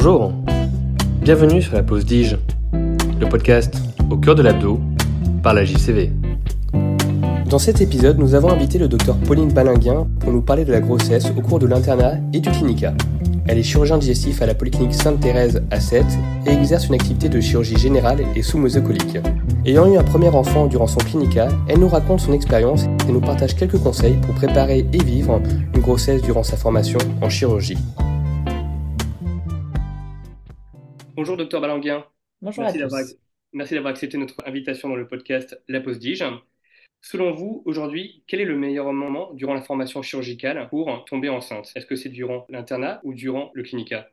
Bonjour, bienvenue sur la pause DIGE, le podcast au cœur de l'abdo par la JCV. Dans cet épisode, nous avons invité le docteur Pauline Balinguien pour nous parler de la grossesse au cours de l'internat et du clinica. Elle est chirurgien digestif à la Polyclinique Sainte-Thérèse à 7 et exerce une activité de chirurgie générale et sous mesocolique. Ayant eu un premier enfant durant son clinica, elle nous raconte son expérience et nous partage quelques conseils pour préparer et vivre une grossesse durant sa formation en chirurgie. Bonjour docteur Balanguien. Bonjour merci à tous. Merci d'avoir accepté notre invitation dans le podcast La Pause Dige. Selon vous, aujourd'hui, quel est le meilleur moment durant la formation chirurgicale pour tomber enceinte? Est-ce que c'est durant l'internat ou durant le clinica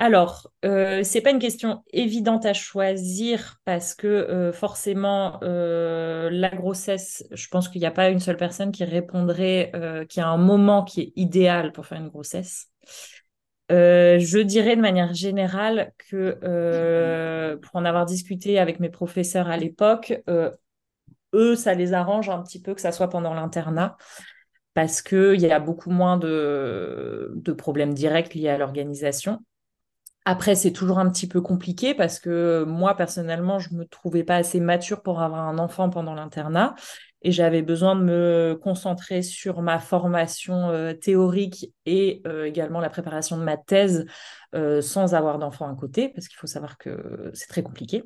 alors, euh, c'est pas une question évidente à choisir parce que euh, forcément, euh, la grossesse, je pense qu'il n'y a pas une seule personne qui répondrait euh, qu'il y a un moment qui est idéal pour faire une grossesse. Je dirais de manière générale que pour en avoir discuté avec mes professeurs à l'époque, eux, ça les arrange un petit peu que ça soit pendant l'internat parce qu'il y a beaucoup moins de, de problèmes directs liés à l'organisation. Après, c'est toujours un petit peu compliqué parce que moi, personnellement, je ne me trouvais pas assez mature pour avoir un enfant pendant l'internat et j'avais besoin de me concentrer sur ma formation euh, théorique et euh, également la préparation de ma thèse euh, sans avoir d'enfant à côté parce qu'il faut savoir que c'est très compliqué.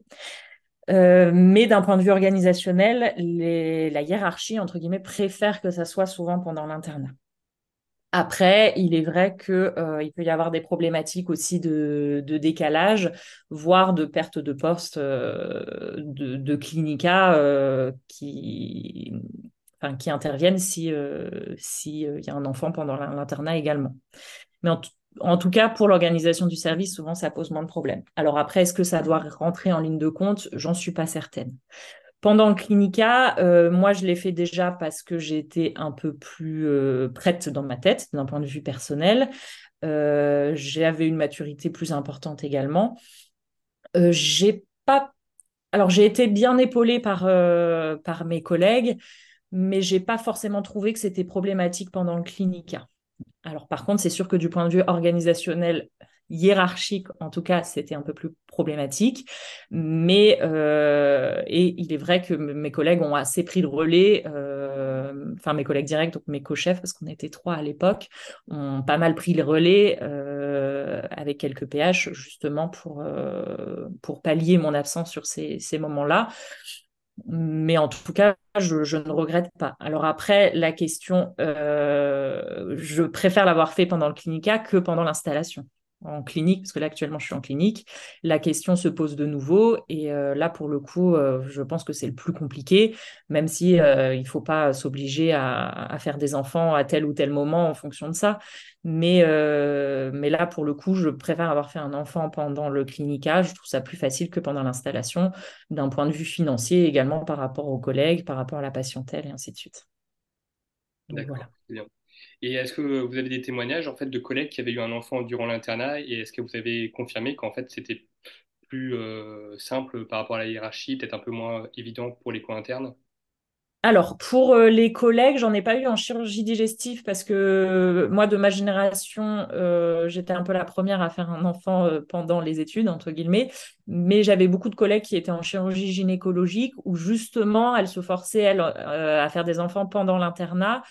Mais d'un point de vue organisationnel, la hiérarchie, entre guillemets, préfère que ça soit souvent pendant l'internat. Après, il est vrai qu'il euh, peut y avoir des problématiques aussi de, décalage, voire de perte de poste euh, de, clinica qui, enfin, qui interviennent si s'il y a un enfant pendant l'internat également. Mais en, en tout cas, pour l'organisation du service, souvent, ça pose moins de problèmes. Alors après, est-ce que ça doit rentrer en ligne de compte? J'en suis pas certaine. Pendant le clinica, euh, moi, je l'ai fait déjà parce que j'étais un peu plus euh, prête dans ma tête, d'un point de vue personnel. Euh, j'avais une maturité plus importante également. j'ai pas... Alors, j'ai été bien épaulée par, par mes collègues, mais j'ai pas forcément trouvé que c'était problématique pendant le clinica. Alors par contre, c'est sûr que du point de vue organisationnel, hiérarchique, en tout cas, c'était un peu plus problématique. Mais euh, et il est vrai que mes collègues ont assez pris le relais, euh, enfin mes collègues directs, donc mes co-chefs, parce qu'on était trois à l'époque, ont pas mal pris le relais euh, avec quelques PH justement pour pour pallier mon absence sur ces, ces moments-là. Mais en tout cas, je, ne regrette pas. Alors après, la question, euh, je préfère l'avoir fait pendant le clinica que pendant l'installation en clinique, parce que là actuellement je suis en clinique, la question se pose de nouveau et euh, là pour le coup, euh, je pense que c'est le plus compliqué, même si euh, il faut pas s'obliger à, faire des enfants à tel ou tel moment en fonction de ça. Mais, mais là pour le coup, je préfère avoir fait un enfant pendant le clinica, je trouve ça plus facile que pendant l'installation, d'un point de vue financier également par rapport aux collègues, par rapport à la patientèle et ainsi de suite. D'accord, voilà. Et est-ce que vous avez des témoignages en fait de collègues qui avaient eu un enfant durant l'internat et est-ce que vous avez confirmé qu'en fait c'était plus euh, simple par rapport à la hiérarchie, peut-être un peu moins évident pour les coins internes? Alors, pour euh, les collègues, j'en ai pas eu en chirurgie digestive parce que euh, moi, de ma génération, j'étais un peu la première à faire un enfant pendant les études, entre guillemets. Mais j'avais beaucoup de collègues qui étaient en chirurgie gynécologique où justement, elles se forçaient, elles, à faire des enfants pendant l'internat.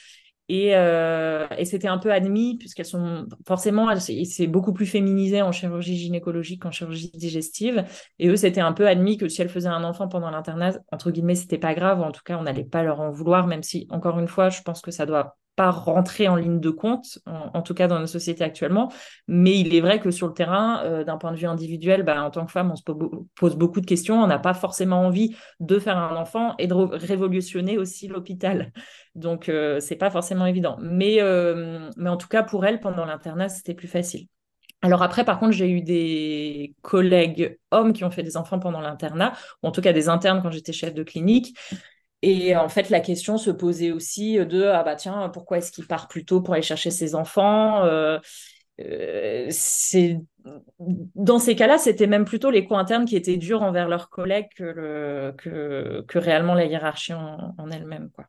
Euh, et, c'était un peu admis, puisqu'elles sont forcément, c'est beaucoup plus féminisé en chirurgie gynécologique qu'en chirurgie digestive. Et eux, c'était un peu admis que si elles faisaient un enfant pendant l'internat, entre guillemets, c'était pas grave, en tout cas, on n'allait pas leur en vouloir, même si, encore une fois, je pense que ça doit pas rentrer en ligne de compte, en, tout cas dans nos sociétés actuellement. Mais il est vrai que sur le terrain, euh, d'un point de vue individuel, bah, en tant que femme, on se pose beaucoup de questions. On n'a pas forcément envie de faire un enfant et de révolutionner aussi l'hôpital. Donc, euh, c'est pas forcément évident. Mais, euh, mais en tout cas, pour elle, pendant l'internat, c'était plus facile. Alors après, par contre, j'ai eu des collègues hommes qui ont fait des enfants pendant l'internat, ou en tout cas des internes quand j'étais chef de clinique, et en fait, la question se posait aussi de ah bah tiens, pourquoi est-ce qu'il part plus tôt pour aller chercher ses enfants euh, euh, dans ces cas-là, c'était même plutôt les co-internes qui étaient durs envers leurs collègues que, le, que, que réellement la hiérarchie en, elle-même. Quoi.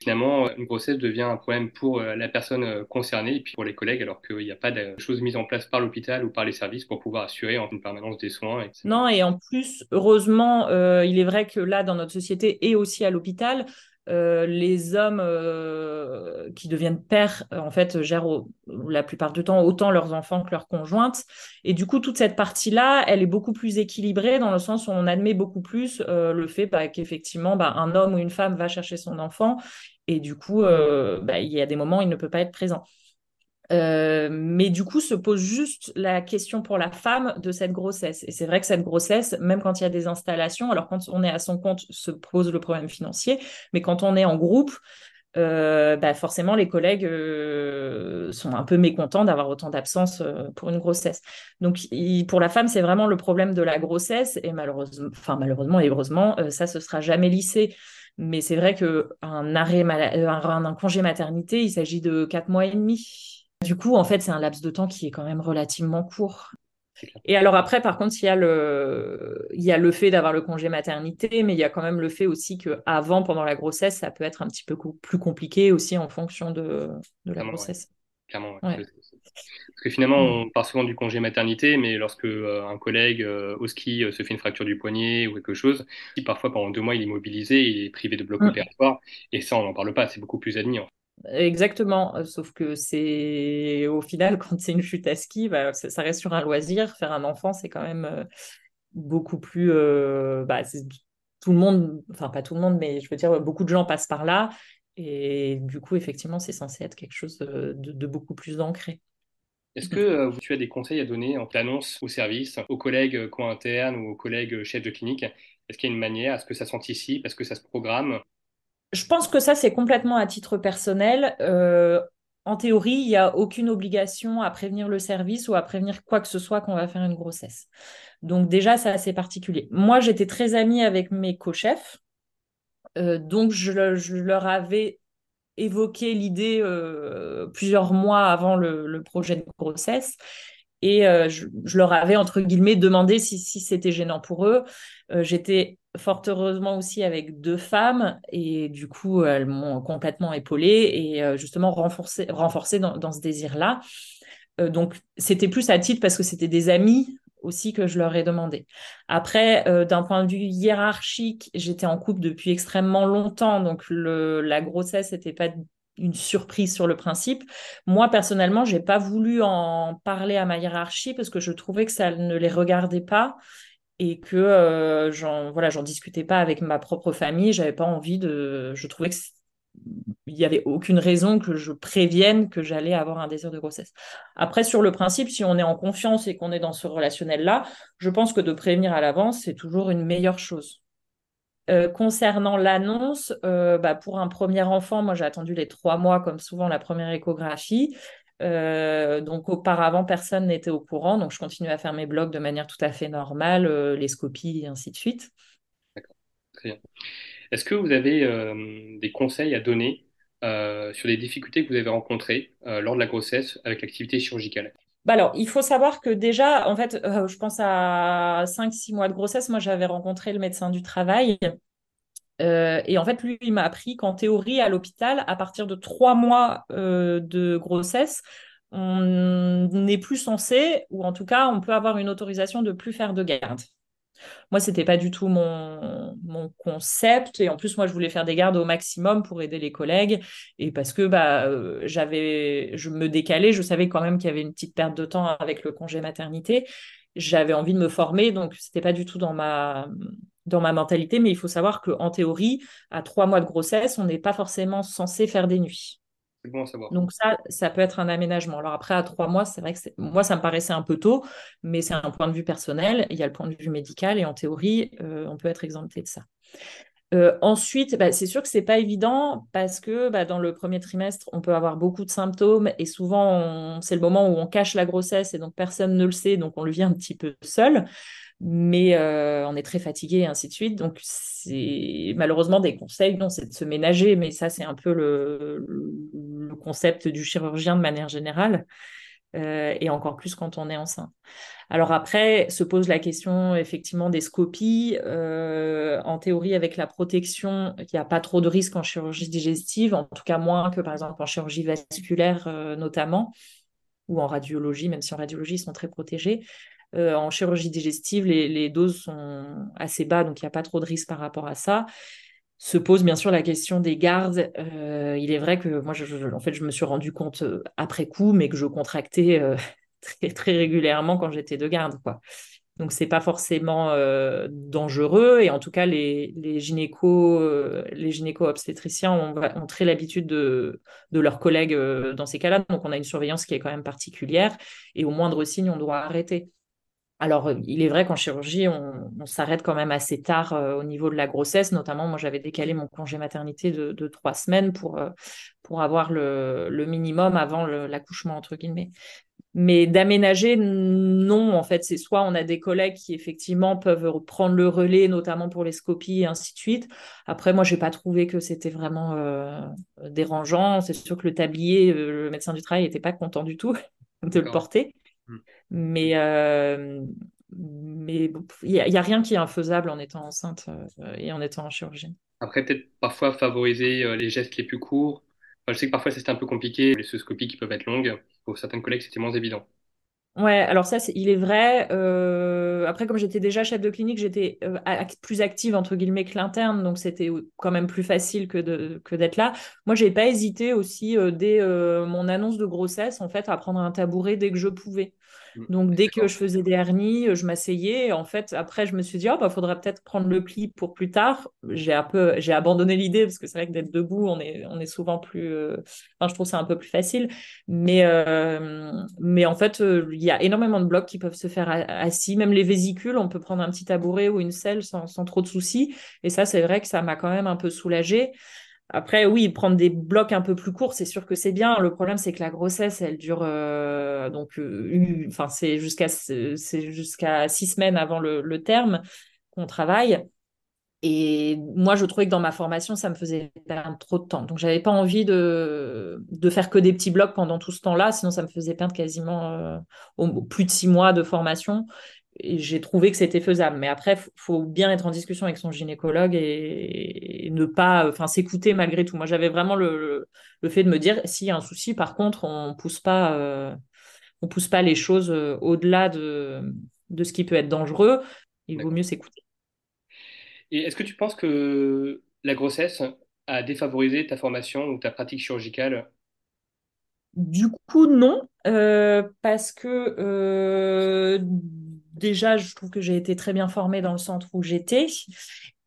Finalement, une grossesse devient un problème pour la personne concernée et puis pour les collègues, alors qu'il n'y a pas de choses mises en place par l'hôpital ou par les services pour pouvoir assurer une permanence des soins. Non, et en plus, heureusement, il est vrai que là, dans notre société et aussi à l'hôpital, euh, les hommes euh, qui deviennent pères, euh, en fait, gèrent la plupart du temps autant leurs enfants que leurs conjointes. Et du coup, toute cette partie-là, elle est beaucoup plus équilibrée dans le sens où on admet beaucoup plus le fait bah, qu'effectivement, bah, un homme ou une femme va chercher son enfant. Et du coup, bah, il y a des moments où il ne peut pas être présent. Euh, mais du coup, se pose juste la question pour la femme de cette grossesse. Et c'est vrai que cette grossesse, même quand il y a des installations, alors quand on est à son compte, se pose le problème financier, mais quand on est en groupe, euh, bah forcément, les collègues euh, sont un peu mécontents d'avoir autant d'absence pour une grossesse. Donc, pour la femme, c'est vraiment le problème de la grossesse. Et malheureusement, enfin, malheureusement et heureusement, ça, ce sera jamais lissé. Mais c'est vrai qu'un arrêt, un, congé maternité, il s'agit de quatre mois et demi. Du coup, en fait, c'est un laps de temps qui est quand même relativement court. Et alors après, par contre, il y a le, il y a le fait d'avoir le congé maternité, mais il y a quand même le fait aussi que avant, pendant la grossesse, ça peut être un petit peu plus compliqué aussi en fonction de, la grossesse. Clairement, Parce que finalement, mm. on parle souvent du congé maternité, mais lorsque euh, un collègue euh, au ski euh, se fait une fracture du poignet ou quelque chose, parfois pendant deux mois il est immobilisé, il est privé de bloc mm. opératoire, et ça on n'en parle pas, c'est beaucoup plus admis. Exactement, euh, sauf que c'est au final, quand c'est une chute à ski, bah, ça reste sur un loisir. Faire un enfant, c'est quand même euh, beaucoup plus. Euh, bah, tout le monde, enfin pas tout le monde, mais je veux dire, beaucoup de gens passent par là. Et du coup, effectivement, c'est censé être quelque chose de, beaucoup plus ancré. Est-ce que tu as des conseils à donner en annonce au service, aux collègues co-internes ou aux collègues chefs de clinique? Est-ce qu'il y a une manière Est-ce que ça s'anticipe Est-ce que ça se programme? Je pense que ça, c'est complètement à titre personnel. Euh, en théorie, il n'y a aucune obligation à prévenir le service ou à prévenir quoi que ce soit qu'on va faire une grossesse. Donc déjà, c'est assez particulier. Moi, j'étais très amie avec mes co-chefs. Euh, donc, je, leur avais évoqué l'idée euh, plusieurs mois avant le, projet de grossesse. Et je, leur avais, entre guillemets, demandé si, si c'était gênant pour eux. J'étais fort heureusement aussi avec deux femmes et du coup elles m'ont complètement épaulée et euh, justement renforcée renforcé dans, ce désir-là. Euh, donc c'était plus à titre parce que c'était des amis aussi que je leur ai demandé. Après, euh, d'un point de vue hiérarchique, j'étais en couple depuis extrêmement longtemps, donc la grossesse n'était pas une surprise sur le principe. Moi, personnellement, j'ai pas voulu en parler à ma hiérarchie parce que je trouvais que ça ne les regardait pas et que euh, j'en discutais pas avec ma propre famille j'avais pas envie de je trouvais que il y avait aucune raison que je prévienne que j'allais avoir un désir de grossesse. Après, sur le principe, si on est en confiance et qu'on est dans ce relationnel-là, je pense que de prévenir à l'avance, c'est toujours une meilleure chose. Euh, concernant l'annonce, euh, bah, pour un premier enfant, moi j'ai attendu les trois mois, comme souvent la première échographie. Euh, donc auparavant, personne n'était au courant, donc je continue à faire mes blogs de manière tout à fait normale, euh, les scopies et ainsi de suite. D'accord, très bien. Est-ce que vous avez euh, des conseils à donner sur les difficultés que vous avez rencontrées lors de la grossesse avec l'activité chirurgicale? Bah alors, il faut savoir que déjà, en fait, je pense à 5-6 mois de grossesse, moi j'avais rencontré le médecin du travail euh, et en fait, lui, il m'a appris qu'en théorie, à l'hôpital, à partir de trois mois euh, de grossesse, on n'est plus censé, ou en tout cas, on peut avoir une autorisation de plus faire de garde. Moi, c'était pas du tout mon, mon, concept. Et en plus, moi, je voulais faire des gardes au maximum pour aider les collègues. Et parce que bah, euh, j'avais, je me décalais, je savais quand même qu'il y avait une petite perte de temps avec le congé maternité. J'avais envie de me former, donc c'était pas du tout dans ma, dans ma mentalité, mais il faut savoir qu'en théorie, à trois mois de grossesse, on n'est pas forcément censé faire des nuits. Bon savoir. Donc ça, ça peut être un aménagement. Alors après, à trois mois, c'est vrai que moi, ça me paraissait un peu tôt, mais c'est un point de vue personnel. Il y a le point de vue médical et en théorie, euh, on peut être exempté de ça. Euh, ensuite, bah, c'est sûr que c'est pas évident parce que bah, dans le premier trimestre, on peut avoir beaucoup de symptômes et souvent, c'est le moment où on cache la grossesse et donc personne ne le sait, donc on le vit un petit peu seul mais euh, on est très fatigué et ainsi de suite. Donc, c'est malheureusement des conseils, non, c'est de se ménager, mais ça, c'est un peu le, concept du chirurgien de manière générale. et encore plus quand on est enceinte. Alors après, se pose la question effectivement des scopies. en théorie, avec la protection, il n'y a pas trop de risques en chirurgie digestive, en tout cas moins que par exemple en chirurgie vasculaire notamment, ou en radiologie, même si en radiologie, ils sont très protégés. Euh, en chirurgie digestive, les, doses sont assez bas, donc il n'y a pas trop de risque par rapport à ça. Se pose bien sûr la question des gardes. Euh, il est vrai que moi, je, en fait, je me suis rendu compte euh, après coup, mais que je contractais très, régulièrement quand j'étais de garde. Donc, c'est pas forcément dangereux. Et en tout cas, les, gynéco, les gynéco-obstétriciens ont, très l'habitude de, de, leurs collègues dans ces cas-là. Donc, on a une surveillance qui est quand même particulière. Et au moindre signe, on doit arrêter. Alors, il est vrai qu'en chirurgie, on, s'arrête quand même assez tard au niveau de la grossesse. Notamment, moi, j'avais décalé mon congé maternité de, trois semaines pour, pour avoir le, le minimum avant l'accouchement, entre guillemets. Mais d'aménager, non, en fait, c'est soit on a des collègues qui effectivement peuvent prendre le relais, notamment pour les scopies et ainsi de suite. Après, moi, j'ai pas trouvé que c'était vraiment euh, dérangeant. C'est sûr que le tablier, euh, le médecin du travail n'était pas content du tout de le porter. Hmm. Mais euh, mais il n'y a, rien qui est infaisable en étant enceinte et en étant en chirurgie. Après, peut-être parfois favoriser les gestes les plus courts, je sais que parfois c'était un peu compliqué, les cystoscopies qui peuvent être longues. Pour certains collègues, c'était moins évident. Ouais, alors ça, il est vrai. Euh, après, comme j'étais déjà chef de clinique, j'étais euh, plus active entre guillemets que l'interne, donc c'était quand même plus facile que d'être là. Moi, j'ai pas hésité aussi euh, dès mon annonce de grossesse, en fait, à prendre un tabouret dès que je pouvais. Donc, dès que je faisais des hernies, je m'asseyais. En fait, après, je me suis dit, oh, bah, faudrait peut-être prendre le pli pour plus tard. J'ai un peu, j'ai abandonné l'idée parce que c'est vrai que d'être debout, on est, on est souvent plus, euh, enfin, je trouve ça un peu plus facile. Mais, euh, mais en fait, euh, il y a énormément de blocs qui peuvent se faire assis. Même les vésicules, on peut prendre un petit tabouret ou une selle sans, sans trop de soucis. Et ça, c'est vrai que ça m'a quand même un peu soulagée. Après, oui, prendre des blocs un peu plus courts, c'est sûr que c'est bien. Le problème, c'est que la grossesse, elle dure euh, donc, euh, enfin, c'est jusqu'à c'est jusqu'à six semaines avant le, terme qu'on travaille. Et moi, je trouvais que dans ma formation, ça me faisait perdre trop de temps. Donc, j'avais pas envie de, de faire que des petits blocs pendant tout ce temps-là, sinon ça me faisait perdre quasiment euh, plus de six mois de formation et j'ai trouvé que c'était faisable. Mais après, il faut bien être en discussion avec son gynécologue et, ne pas, enfin, s'écouter malgré tout. Moi, j'avais vraiment le, le, fait de me dire, s'il y a un souci, par contre, on pousse pas, euh, on pousse pas les choses euh, au-delà de, de ce qui peut être dangereux. Il vaut mieux s'écouter. Et est-ce que tu penses que la grossesse a défavorisé ta formation ou ta pratique chirurgicale? Du coup, non, euh, parce que déjà, je trouve que j'ai été très bien formée dans le centre où j'étais.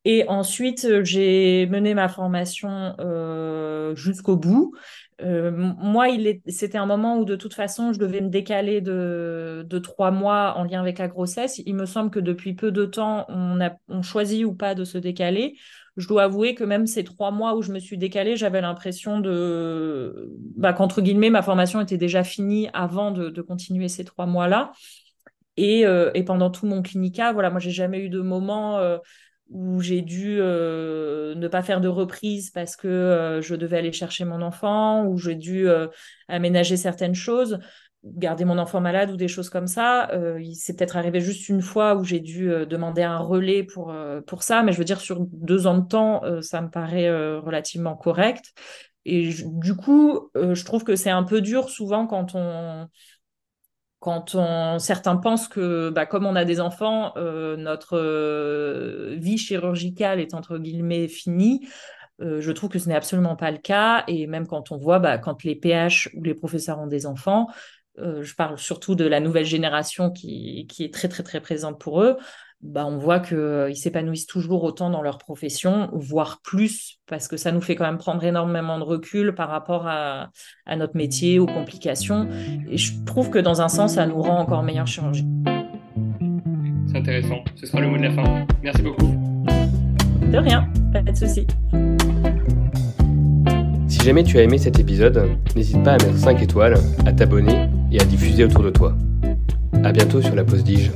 Et ensuite, euh, j'ai mené ma formation euh, jusqu'au bout. Euh, moi, c'était un moment où de toute façon, je devais me décaler de, trois mois en lien avec la grossesse. Il me semble que depuis peu de temps, on choisit ou pas de se décaler. Je dois avouer que même ces trois mois où je me suis décalée, j'avais l'impression de bah, qu'entre guillemets, ma formation était déjà finie avant de continuer ces trois mois-là. Euh, et, pendant tout mon clinica, voilà, moi, j'ai jamais eu de moment euh, où j'ai dû euh, ne pas faire de reprise parce que je devais aller chercher mon enfant, ou j'ai dû aménager certaines choses, garder mon enfant malade ou des choses comme ça. il s'est peut-être arrivé juste une fois où j'ai dû demander un relais pour, pour ça, mais je veux dire, sur deux ans de temps, ça me paraît relativement correct. Et du coup, je trouve que c'est un peu dur souvent quand on quand certains pensent que, bah, comme on a des enfants, euh, notre euh, vie chirurgicale est entre guillemets finie. Euh, je trouve que ce n'est absolument pas le cas. Et même quand on voit, bah, quand les PH ou les professeurs ont des enfants, je parle surtout de la nouvelle génération qui, qui est très, très, très présente pour eux. Bah, on voit qu'ils euh, s'épanouissent toujours autant dans leur profession, voire plus, parce que ça nous fait quand même prendre énormément de recul par rapport à, notre métier, aux complications. Et je trouve que dans un sens, ça nous rend encore meilleurs chirurgiens. C'est intéressant. Ce sera le mot de la fin. Merci beaucoup. De rien, pas de souci. Si jamais tu as aimé cet épisode, n'hésite pas à mettre 5 étoiles, à t'abonner et à diffuser autour de toi. À bientôt sur la pause Dige.